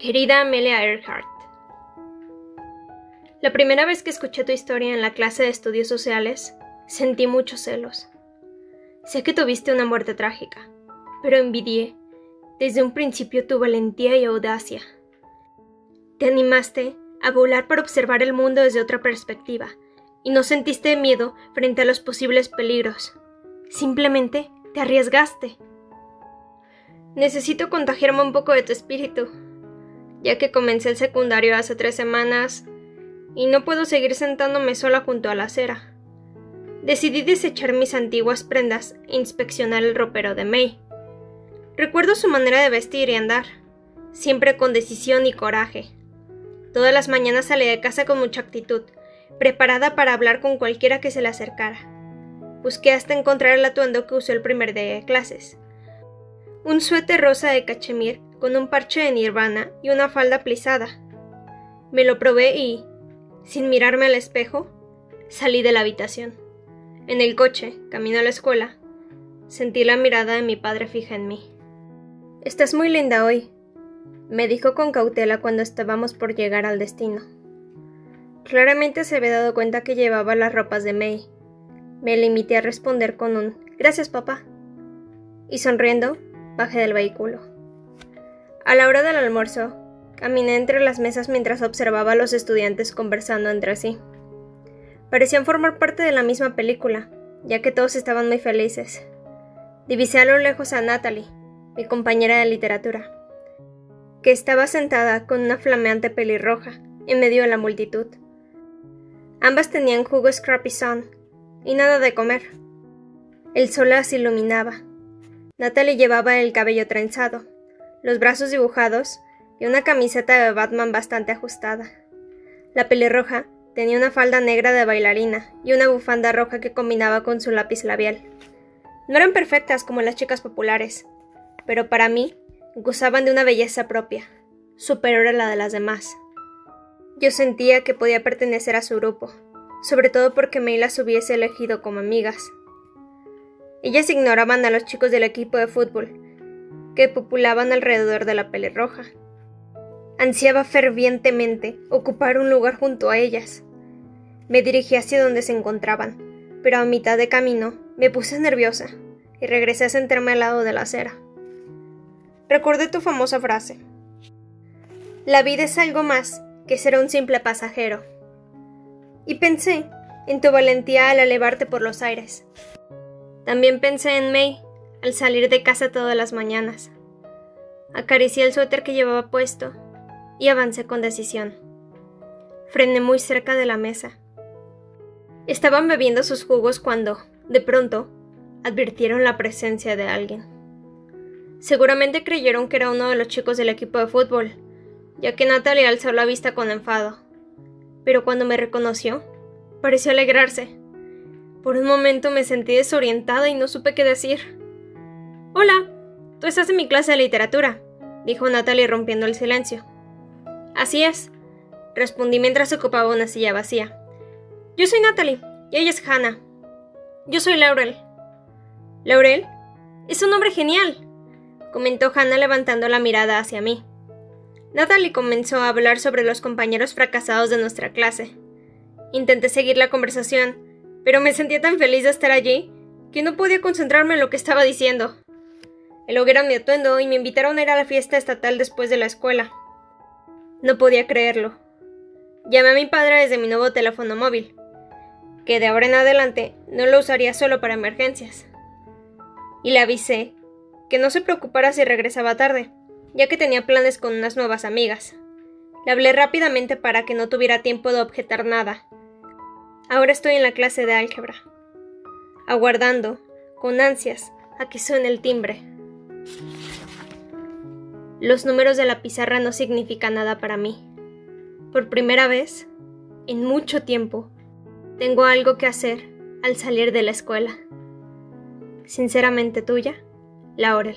Querida Amelia Earhart, La primera vez que escuché tu historia en la clase de estudios sociales, sentí muchos celos. Sé que tuviste una muerte trágica, pero envidié desde un principio tu valentía y audacia. Te animaste a volar para observar el mundo desde otra perspectiva y no sentiste miedo frente a los posibles peligros. Simplemente te arriesgaste. Necesito contagiarme un poco de tu espíritu, ya que comencé el secundario hace tres semanas y no puedo seguir sentándome sola junto a la acera. Decidí desechar mis antiguas prendas e inspeccionar el ropero de May. Recuerdo su manera de vestir y andar, siempre con decisión y coraje. Todas las mañanas salía de casa con mucha actitud, preparada para hablar con cualquiera que se le acercara. Busqué hasta encontrar el atuendo que usó el primer día de clases. Un suéter rosa de cachemir con un parche de nirvana y una falda plisada. Me lo probé y, sin mirarme al espejo, salí de la habitación. En el coche, camino a la escuela, sentí la mirada de mi padre fija en mí. Estás muy linda hoy, me dijo con cautela cuando estábamos por llegar al destino. Claramente se había dado cuenta que llevaba las ropas de May. Me limité a responder con un Gracias, papá. Y sonriendo, bajé del vehículo. A la hora del almuerzo, caminé entre las mesas mientras observaba a los estudiantes conversando entre sí. Parecían formar parte de la misma película, ya que todos estaban muy felices. Divisé a lo lejos a Natalie, mi compañera de literatura, que estaba sentada con una flameante pelirroja en medio de la multitud. Ambas tenían jugo Scrappy Sun y nada de comer. El sol las iluminaba. Natalie llevaba el cabello trenzado, los brazos dibujados y una camiseta de Batman bastante ajustada. La pelirroja tenía una falda negra de bailarina y una bufanda roja que combinaba con su lápiz labial. No eran perfectas como las chicas populares, pero para mí gozaban de una belleza propia, superior a la de las demás. Yo sentía que podía pertenecer a su grupo, sobre todo porque May las hubiese elegido como amigas. Ellas ignoraban a los chicos del equipo de fútbol, que populaban alrededor de la pelirroja. Ansiaba fervientemente ocupar un lugar junto a ellas. Me dirigí hacia donde se encontraban, pero a mitad de camino me puse nerviosa y regresé a sentarme al lado de la acera. Recordé tu famosa frase. La vida es algo más que ser un simple pasajero. Y pensé en tu valentía al elevarte por los aires. También pensé en May al salir de casa todas las mañanas. Acaricié el suéter que llevaba puesto y avancé con decisión. Frené muy cerca de la mesa. Estaban bebiendo sus jugos cuando, de pronto, advirtieron la presencia de alguien. Seguramente creyeron que era uno de los chicos del equipo de fútbol, ya que Natalie alzó la vista con enfado. Pero cuando me reconoció, pareció alegrarse. Por un momento me sentí desorientada y no supe qué decir. Hola, tú estás en mi clase de literatura, dijo Natalie rompiendo el silencio. Así es, respondí mientras ocupaba una silla vacía. Yo soy Natalie, y ella es Hannah. Yo soy Laurel. ¿Laurel? Es un nombre genial, comentó Hannah levantando la mirada hacia mí. Natalie comenzó a hablar sobre los compañeros fracasados de nuestra clase. Intenté seguir la conversación, pero me sentía tan feliz de estar allí que no podía concentrarme en lo que estaba diciendo. El era mi atuendo y me invitaron a ir a la fiesta estatal después de la escuela. No podía creerlo. Llamé a mi padre desde mi nuevo teléfono móvil, que de ahora en adelante no lo usaría solo para emergencias. Y le avisé que no se preocupara si regresaba tarde, ya que tenía planes con unas nuevas amigas. Le hablé rápidamente para que no tuviera tiempo de objetar nada. Ahora estoy en la clase de álgebra, aguardando, con ansias, a que suene el timbre. Los números de la pizarra no significan nada para mí. Por primera vez, en mucho tiempo, tengo algo que hacer al salir de la escuela. Sinceramente tuya, Laurel.